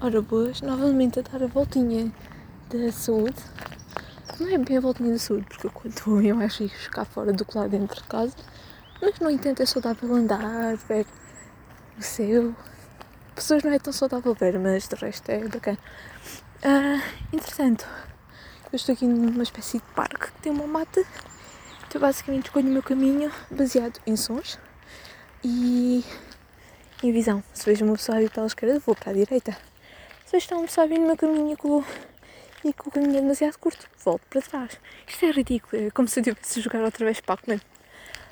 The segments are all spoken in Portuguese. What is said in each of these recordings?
Ora boas, novamente a dar a voltinha da saúde. Não é bem a voltinha da saúde, porque quando vou eu acho que cá fora do que lá dentro de casa. Mas no entanto é saudável andar, ver o céu. Pessoas não é tão saudável ver, mas de resto é bacana. Ah, entretanto, eu estou aqui numa espécie de parque que tem uma mata. Então basicamente escolho o meu caminho baseado em sons e em visão. Se vejo uma pessoa a vir pela esquerda, vou para a direita. Uma pessoa a vir no meu caminho com, e com o caminho é demasiado curto, volto para trás. Isto é ridículo, é como se eu estivesse a jogar outra vez Pac-Man.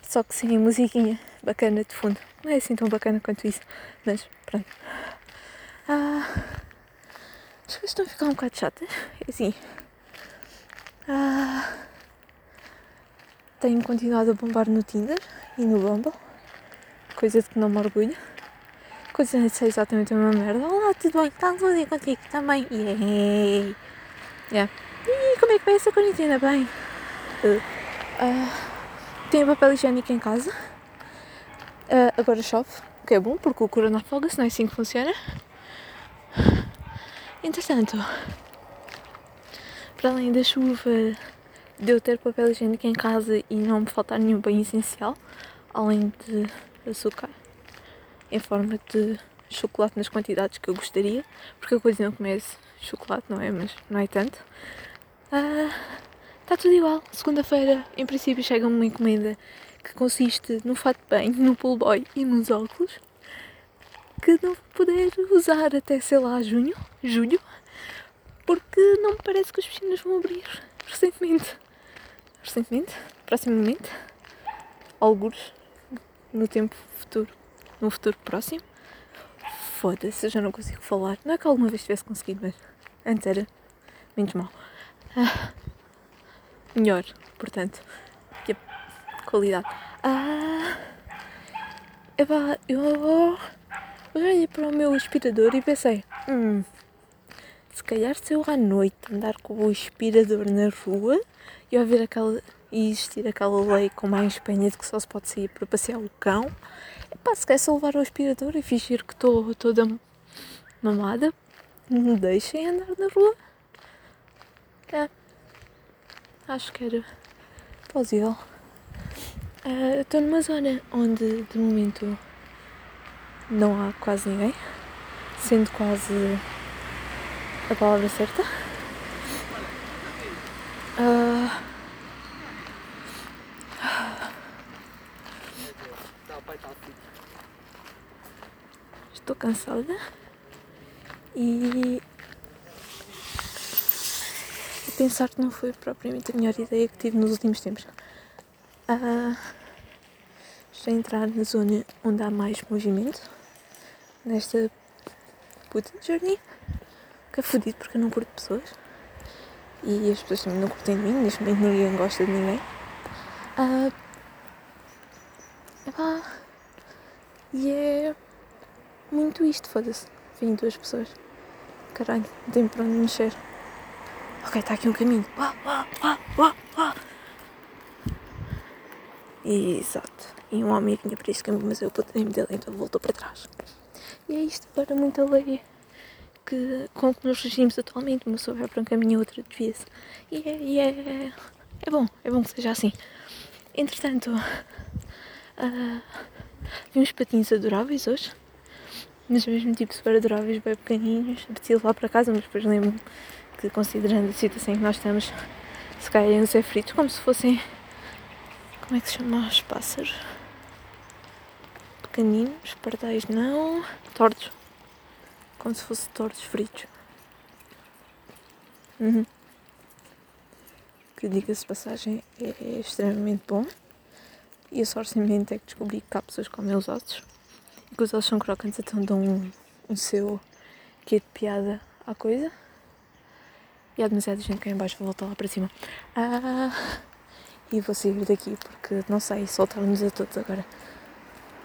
Só que sem a musiquinha bacana de fundo. Não é assim tão bacana quanto isso, mas pronto. Ah, as coisas estão a ficar um bocado chatas. É assim. Ah, tenho continuado a bombar no Tinder e no Bumble. Coisa de que não me orgulho. Coisa ser exatamente a mesma merda. Olá, tudo bem? Está tudo bem contigo também? Yay! Yeah. E como é que vai essa quarentena? Bem? Uh, uh, tenho papel higiênico em casa. Uh, agora chove, o que é bom porque o corona afoga-se, não é assim que funciona. Entretanto, para além da chuva, de eu ter papel higiênico em casa e não me faltar nenhum bem essencial, além de açúcar, em forma de chocolate nas quantidades que eu gostaria, porque eu quase não comer chocolate, não é? Mas não é tanto. Está uh, tudo igual. Segunda-feira, em princípio, chega-me uma encomenda que consiste no fato de banho, no pull boy e nos óculos, que não vou poder usar até, sei lá, junho, julho, porque não me parece que as piscinas vão abrir recentemente. Recentemente, proximamente, alguns no tempo futuro, no futuro próximo. Foda-se, eu já não consigo falar. Não é que alguma vez tivesse conseguido, mas antes era menos mal. Ah, melhor, portanto, que a qualidade. Ah, epá, eu olhei para o meu aspirador e pensei, hum, se calhar se eu à noite andar com o aspirador na rua e haver aquela e existir aquela lei com mais penha de que só se pode sair para passear o cão, epá, se quer só levar o aspirador e fingir que estou toda mamada, me deixem andar na rua. É. Acho que era plausível. Uh, Estou numa zona onde de momento não há quase ninguém, sendo quase a palavra certa. Uh, estou cansada e pensar que não foi propriamente a melhor ideia que tive nos últimos tempos. Uh, estou a entrar na zona onde há mais movimento nesta puta jardim que é fodido porque eu não curto pessoas e as pessoas também não curtem de mim, neste momento ninguém gosta de ninguém. Uh, epá, e é muito isto, foda-se. Vêm duas pessoas. Caralho, não tenho para onde mexer. Ok, está aqui um caminho. Exato. E um homem vinha para este caminho, mas eu botei-me dele, então voltou para trás. E é isto para muita lei que, com que nos regimos atualmente. Uma pessoa vai para um caminho e outra desvia-se. E, é, e é, é bom, é bom que seja assim. Entretanto, uh, vi uns patins adoráveis hoje. Mas mesmo tipo super adoráveis, bem pequeninos. Apetecia levar para casa, mas depois lembro-me que considerando a situação em que nós estamos, se calhar iam ser fritos como se fossem. Como é que se chama os pássaros? Pequeninos, pardais não. Tortos. Como se fossem tortos fritos. Uhum. Que diga-se de passagem é, é extremamente bom. E a sorte é que descobri que há pessoas comem os ossos que os ossos são crocantes, então dão um, um seu que é de piada à coisa. E há demasiada gente cá em baixo, vou voltar lá para cima. Ah, e vou sair daqui porque não sei, soltaram-nos a todos agora.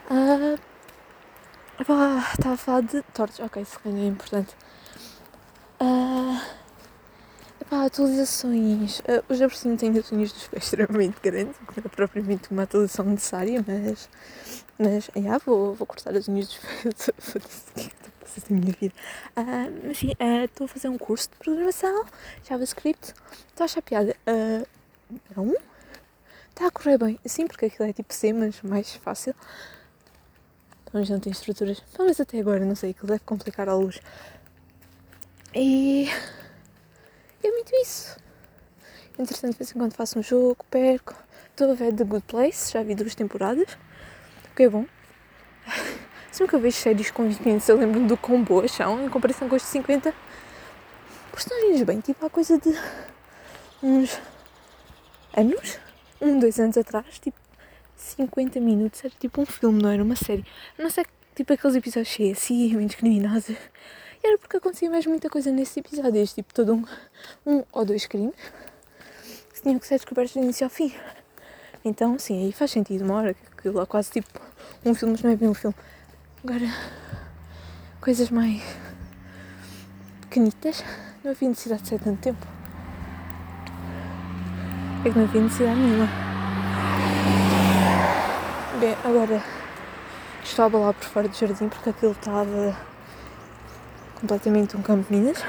Ah, estava a falar de tortos, ok, se calhar é importante. Ah, epá, atualizações. Uh, por cima tenho as unhas dos pés extremamente grandes, que não é propriamente uma atualização necessária, mas. Mas, yeah, vou, vou cortar as unhas dos pés. coisas da minha vida. Uh, mas sim, estou uh, a fazer um curso de programação, JavaScript. Estou a achar piada. Uh, não? Está a correr bem. Sim, porque aquilo é tipo C, mas mais fácil. Mas não tem estruturas. Pelo menos até agora, não sei, aquilo deve complicar a luz. E é muito isso. Entretanto, de vez em quando faço um jogo, perco. Estou a ver The Good Place, já vi duas temporadas, o que é bom. Sempre que eu vejo séries com 20 minutos, eu lembro-me do quão boas são, em comparação com os de 50. Personagens bem, tipo, há coisa de uns anos, um, dois anos atrás, tipo, 50 minutos, era tipo um filme, não era uma série. Não sei, tipo, aqueles episódios cheios assim, menos criminosos. Era porque acontecia mesmo muita coisa nesses episódios, tipo, todo um, um ou dois crimes que tinham que ser descobertos do início ao fim. Então, sim, aí faz sentido, uma hora, que aquilo é quase tipo um filme, mas não é bem um filme. Agora, coisas mais pequenitas, não havia necessidade de ser tanto tempo. É que não havia necessidade nenhuma. Bem, agora estou a balar por fora do jardim porque aquilo estava completamente um campo de minas.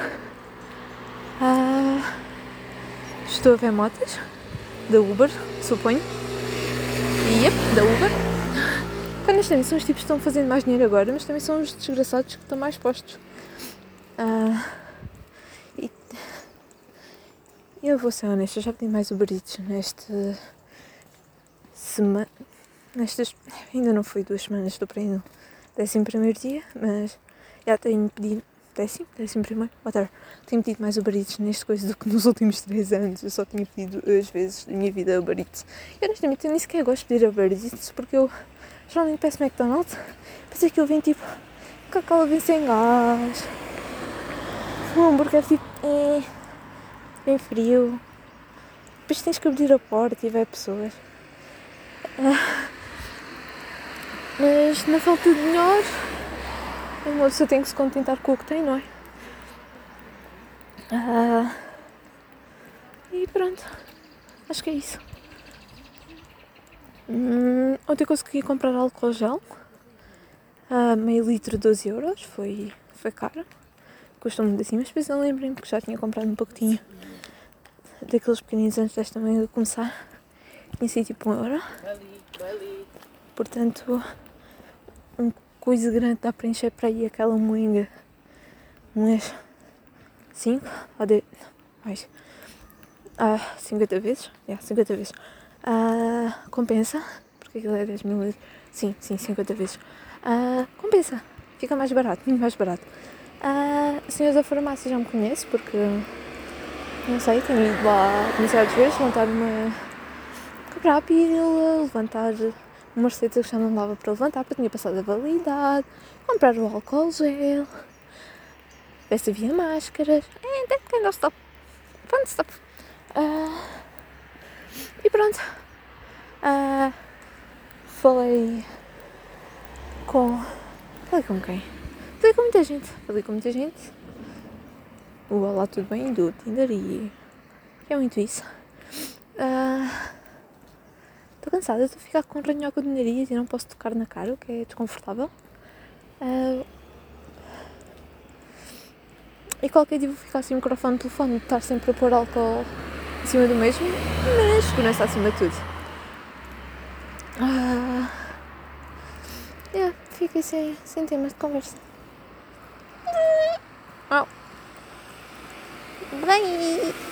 Ah, estou a ver motas da Uber, suponho. E yep, da Uber. Honestamente, são os tipos que estão fazendo mais dinheiro agora, mas também são os desgraçados que estão mais postos. Ah, e eu vou ser honesta, já pedi mais Uber Eats nesta semana. Nestas. Ainda não foi duas semanas, estou para ir no décimo primeiro dia, mas já tenho pedido décimo, décimo primeiro, whatever. Tenho pedido mais Uber Eats neste coisa do que nos últimos três anos. Eu só tinha pedido as vezes da minha vida Uber Eats. E honestamente eu nem sequer gosto de pedir Uber Eats porque eu geralmente peço McDonald's, mas aquilo vem tipo, Coca-Cola vem sem gás. Um hambúrguer tipo, bem frio. Depois tens que abrir a porta e ver pessoas. Ah, mas na falta de melhor uma pessoa tem que se contentar com o que tem, não é? Ah, e pronto. Acho que é isso. Hum, ontem consegui comprar álcool gel. Uh, meio litro, 12 euros. Foi, foi caro. Custou muito assim, mas depois eu lembrei-me que já tinha comprado um pacotinho daqueles pequeninos antes desta manhã de começar. Tinha sido tipo um euro. Portanto, coisa grande dá para encher para aí aquela moinga. Umas 5 ou 10 mais. Ah, 50 vezes? Yeah, 50 vezes. Ah, compensa porque aquilo é 10 mil litros sim, sim, 50 vezes. Ah, compensa, fica mais barato muito mais barato. Ah, senhores da farmácia já me conhece porque não sei, tenho ido lá demasiadas vezes levantar uma comprar a pílula levantar uma receita que já não dava para levantar porque tinha passado a validade, comprar o álcool gel, ver se havia máscaras, and that kind of stuff. Fun stuff. Uh, e pronto. Uh, falei com. Falei com quem? Falei com muita gente. Falei com muita gente. O Olá, tudo bem? Do Tinder e. É muito isso. Uh, Estou cansada, estou a ficar com ranhoca de nariz e não posso tocar na cara, o que é desconfortável. Uh, e qualquer dia vou ficar sem microfone no telefone, estar sempre a pôr álcool em cima do mesmo, mas segurança acima de tudo. Uh, yeah, fiquei sem, sem temas de conversa. Oh. Bye!